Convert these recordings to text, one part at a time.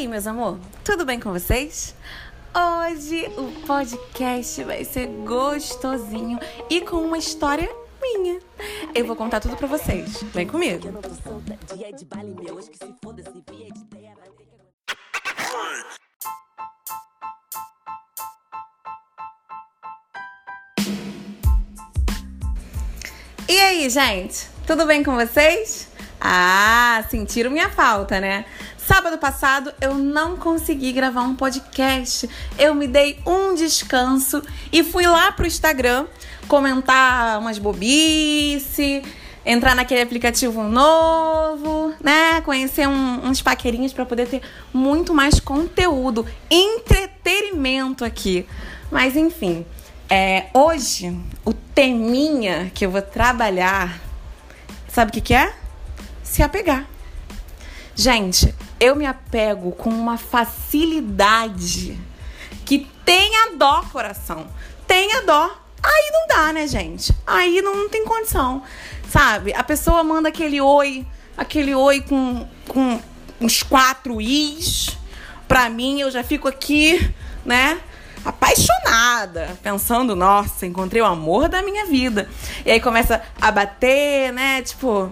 aí, meus amor? Tudo bem com vocês? Hoje o podcast vai ser gostosinho e com uma história minha. Eu vou contar tudo pra vocês. Vem comigo. E aí, gente? Tudo bem com vocês? Ah, sentiram minha falta, né? Sábado passado eu não consegui gravar um podcast. Eu me dei um descanso e fui lá pro Instagram comentar umas bobice, entrar naquele aplicativo novo, né? Conhecer um, uns paquerinhos para poder ter muito mais conteúdo, entretenimento aqui. Mas enfim, é, hoje o teminha que eu vou trabalhar, sabe o que, que é? se apegar. Gente, eu me apego com uma facilidade que tenha dó, coração. Tenha dó. Aí não dá, né, gente? Aí não, não tem condição. Sabe? A pessoa manda aquele oi, aquele oi com, com uns quatro is. Pra mim, eu já fico aqui, né? apaixonada, pensando, nossa, encontrei o amor da minha vida. E aí começa a bater, né? Tipo,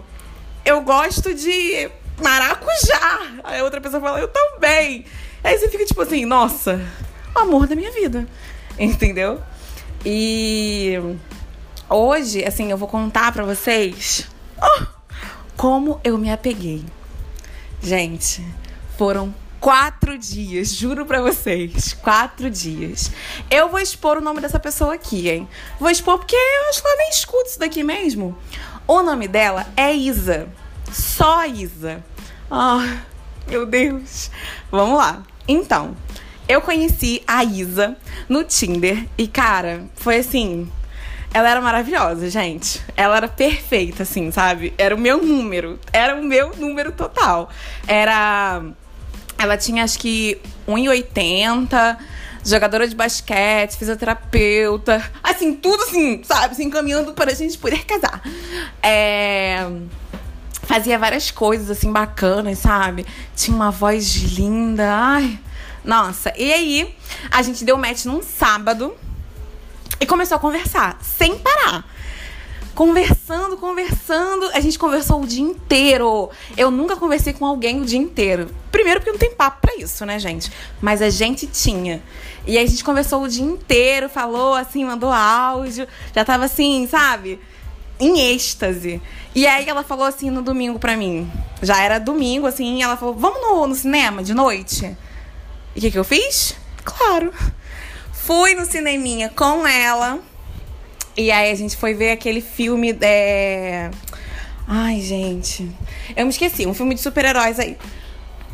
eu gosto de maracujá. Aí outra pessoa fala, eu também. Aí você fica tipo assim, nossa, o amor da minha vida. Entendeu? E hoje, assim, eu vou contar pra vocês oh, como eu me apeguei. Gente, foram quatro dias, juro pra vocês. Quatro dias. Eu vou expor o nome dessa pessoa aqui, hein? Vou expor porque eu acho que ela nem escuta isso daqui mesmo. O nome dela é Isa. Só Isa. Ah, meu Deus. Vamos lá. Então, eu conheci a Isa no Tinder e, cara, foi assim. Ela era maravilhosa, gente. Ela era perfeita, assim, sabe? Era o meu número. Era o meu número total. Era. Ela tinha acho que 1,80 jogadora de basquete, fisioterapeuta, assim, tudo assim, sabe, se encaminhando para a gente poder casar. É fazia várias coisas assim bacanas, sabe? Tinha uma voz linda. Ai, nossa. E aí, a gente deu match num sábado e começou a conversar, sem parar. Conversando, conversando. A gente conversou o dia inteiro. Eu nunca conversei com alguém o dia inteiro. Primeiro porque não tem papo pra isso, né, gente? Mas a gente tinha. E aí a gente conversou o dia inteiro, falou assim, mandou áudio. Já tava assim, sabe? Em êxtase. E aí ela falou assim no domingo pra mim. Já era domingo, assim, ela falou: vamos no, no cinema de noite? E o que, que eu fiz? Claro. Fui no cineminha com ela. E aí a gente foi ver aquele filme. É... Ai, gente. Eu me esqueci, um filme de super-heróis aí.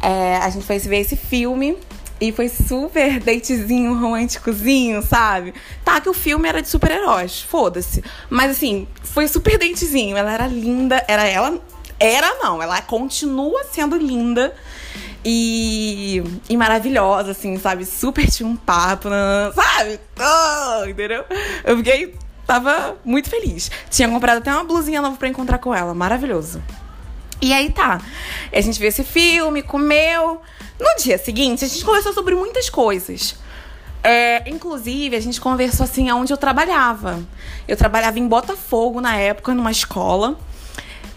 É, a gente foi ver esse filme. E foi super datezinho, românticozinho, sabe? Tá, que o filme era de super-heróis, foda-se. Mas assim, foi super datezinho. Ela era linda, era ela. Era não, ela continua sendo linda e, e maravilhosa, assim, sabe? Super tinha um papo, sabe? Oh, entendeu? Eu fiquei. Tava muito feliz. Tinha comprado até uma blusinha nova pra encontrar com ela. Maravilhoso. E aí tá. A gente viu esse filme, comeu. No dia seguinte, a gente conversou sobre muitas coisas. É, inclusive, a gente conversou assim aonde eu trabalhava. Eu trabalhava em Botafogo na época, numa escola.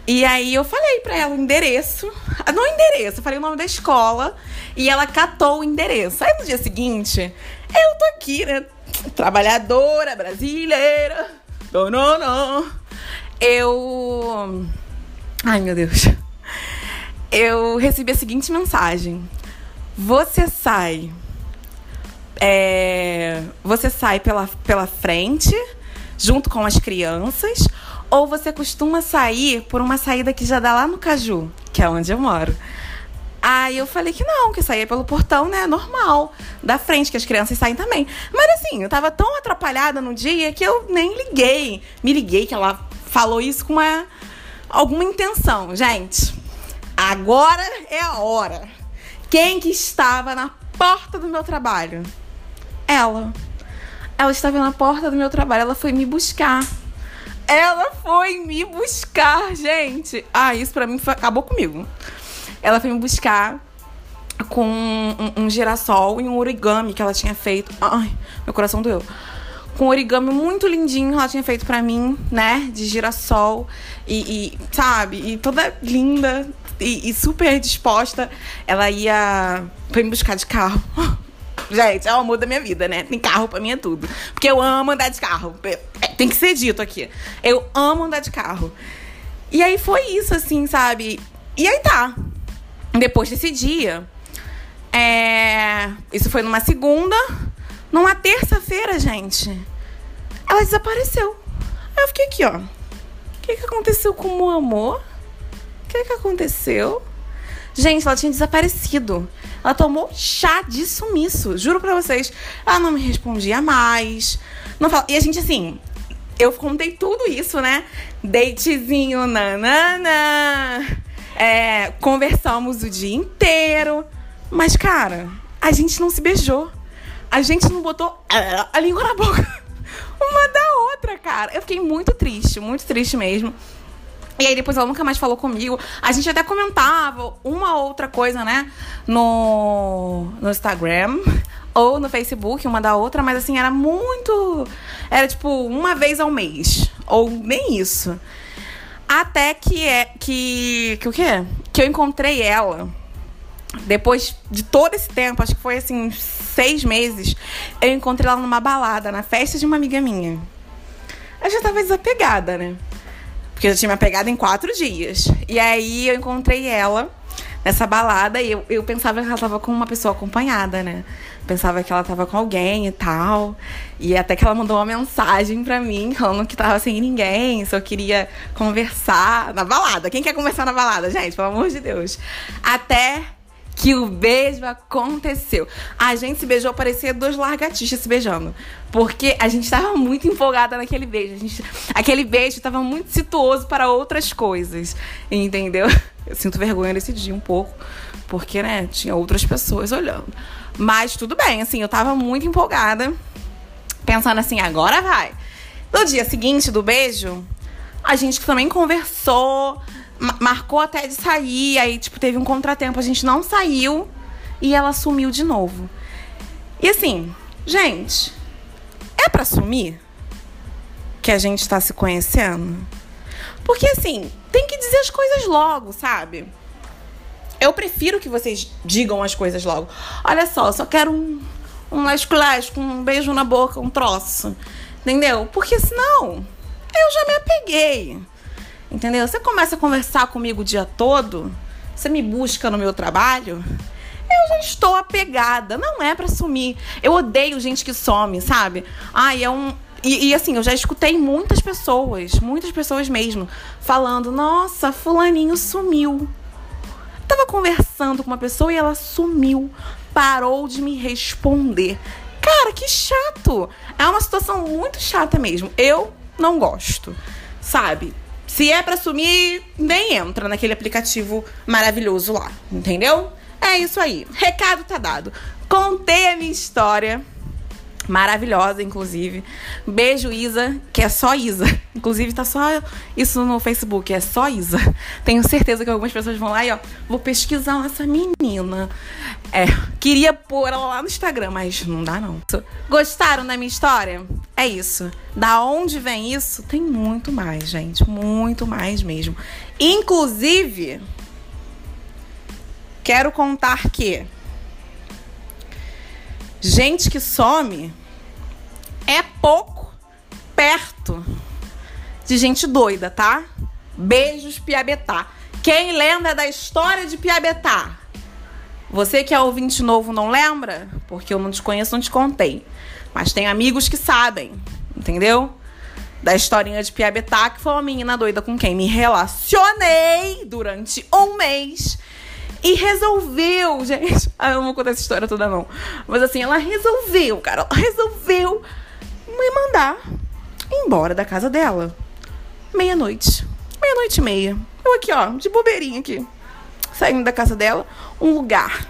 E aí eu falei para ela o endereço. Ah, não o endereço, eu falei o nome da escola. E ela catou o endereço. Aí no dia seguinte, eu tô aqui, né? Trabalhadora, brasileira. Não, não, não. Eu. Ai, meu Deus. Eu recebi a seguinte mensagem. Você sai. É, você sai pela, pela frente, junto com as crianças, ou você costuma sair por uma saída que já dá lá no Caju, que é onde eu moro. Aí eu falei que não, que saía pelo portão, né, normal, da frente, que as crianças saem também. Mas assim, eu tava tão atrapalhada no dia que eu nem liguei. Me liguei que ela falou isso com uma alguma intenção. Gente, agora é a hora. Quem que estava na porta do meu trabalho? Ela. Ela estava na porta do meu trabalho, ela foi me buscar. Ela foi me buscar, gente. Ah, isso pra mim foi, acabou comigo. Ela foi me buscar. com um, um girassol e um origami que ela tinha feito. Ai, meu coração doeu com origami muito lindinho ela tinha feito para mim, né? De girassol. E, e sabe? E toda linda e, e, super disposta. Ela ia pra me buscar de carro. Gente, é o amor da minha vida, né? Tem carro pra mim é tudo. Porque eu amo andar de carro. É, tem que ser dito aqui. Eu amo andar de carro. E aí foi isso, assim, sabe? E aí tá. Depois desse dia. É... Isso foi numa segunda. Numa terça-feira, gente, ela desapareceu. Aí eu fiquei aqui, ó. O que, que aconteceu com o meu amor? O que, que aconteceu? Gente, ela tinha desaparecido. Ela tomou chá de sumiço. Juro pra vocês. Ela não me respondia mais. Não fala... E a gente, assim, eu contei tudo isso, né? Datezinho, nanana. É, conversamos o dia inteiro. Mas, cara, a gente não se beijou a gente não botou a língua na boca uma da outra, cara. Eu fiquei muito triste, muito triste mesmo. E aí depois ela nunca mais falou comigo. A gente até comentava uma outra coisa, né? No, no Instagram ou no Facebook, uma da outra, mas assim, era muito. Era tipo uma vez ao mês. Ou nem isso. Até que é. Que. Que o quê? Que eu encontrei ela depois de todo esse tempo, acho que foi assim, seis meses, eu encontrei ela numa balada, na festa de uma amiga minha. Eu já tava desapegada, né? Porque eu já tinha me apegado em quatro dias. E aí eu encontrei ela nessa balada e eu, eu pensava que ela tava com uma pessoa acompanhada, né? Pensava que ela tava com alguém e tal. E até que ela mandou uma mensagem pra mim falando que tava sem ninguém, só queria conversar na balada. Quem quer conversar na balada, gente? Pelo amor de Deus. Até que o beijo aconteceu. A gente se beijou, parecia dois largatixas se beijando. Porque a gente estava muito empolgada naquele beijo. Gente, aquele beijo estava muito situoso para outras coisas. Entendeu? Eu sinto vergonha desse dia um pouco. Porque, né, tinha outras pessoas olhando. Mas tudo bem, assim, eu tava muito empolgada. Pensando assim, agora vai. No dia seguinte do beijo, a gente também conversou marcou até de sair, aí, tipo, teve um contratempo, a gente não saiu e ela sumiu de novo. E assim, gente, é para sumir que a gente tá se conhecendo? Porque assim, tem que dizer as coisas logo, sabe? Eu prefiro que vocês digam as coisas logo. Olha só, só quero um, um com um beijo na boca, um troço. Entendeu? Porque senão eu já me apeguei. Entendeu? Você começa a conversar comigo o dia todo, você me busca no meu trabalho, eu já estou apegada. Não é para sumir. Eu odeio gente que some, sabe? Ai, é um. E, e, assim, eu já escutei muitas pessoas, muitas pessoas mesmo, falando: nossa, Fulaninho sumiu. tava conversando com uma pessoa e ela sumiu, parou de me responder. Cara, que chato! É uma situação muito chata mesmo. Eu não gosto, sabe? Se é para sumir, nem entra naquele aplicativo maravilhoso lá, entendeu? É isso aí. Recado tá dado. Contei a minha história. Maravilhosa, inclusive. Beijo, Isa, que é só Isa. Inclusive, tá só isso no Facebook, é só Isa. Tenho certeza que algumas pessoas vão lá e, ó, vou pesquisar essa menina. É, queria pôr ela lá no Instagram, mas não dá não. Gostaram da minha história? É isso. Da onde vem isso? Tem muito mais, gente. Muito mais mesmo. Inclusive, quero contar que gente que some é pouco perto de gente doida, tá? Beijos, Piabetá. Quem lembra da história de Piabetá? Você que é ouvinte novo não lembra? Porque eu não te conheço, não te contei. Mas tem amigos que sabem, entendeu? Da historinha de Piabetá, que foi uma menina doida com quem me relacionei durante um mês e resolveu, gente. Ah, eu não vou contar essa história toda, não. Mas assim, ela resolveu, cara. Ela resolveu me mandar embora da casa dela. Meia-noite. Meia-noite e meia. Eu aqui, ó, de bobeirinha aqui. Saindo da casa dela, um lugar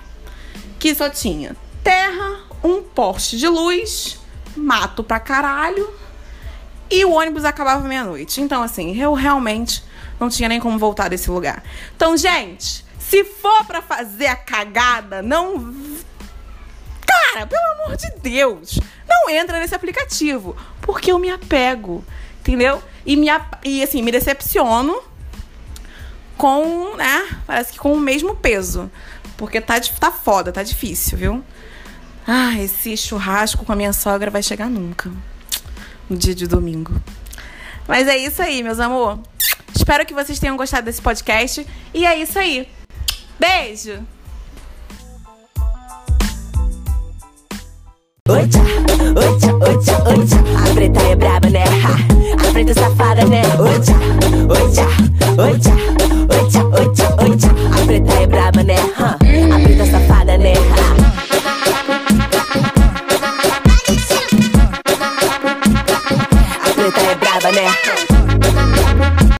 que só tinha terra, um poste de luz, mato pra caralho. E o ônibus acabava meia-noite. Então, assim, eu realmente não tinha nem como voltar desse lugar. Então, gente, Se for para fazer a cagada, não. Cara, pelo amor de Deus, não entra nesse aplicativo. Porque eu me apego, entendeu? E, me, e assim, me decepciono com, né? Parece que com o mesmo peso. Porque tá, tá foda, tá difícil, viu? Ah, esse churrasco com a minha sogra vai chegar nunca. No dia de domingo. Mas é isso aí, meus amor. Espero que vocês tenham gostado desse podcast. E é isso aí. Beijo! Oita, oita, oita,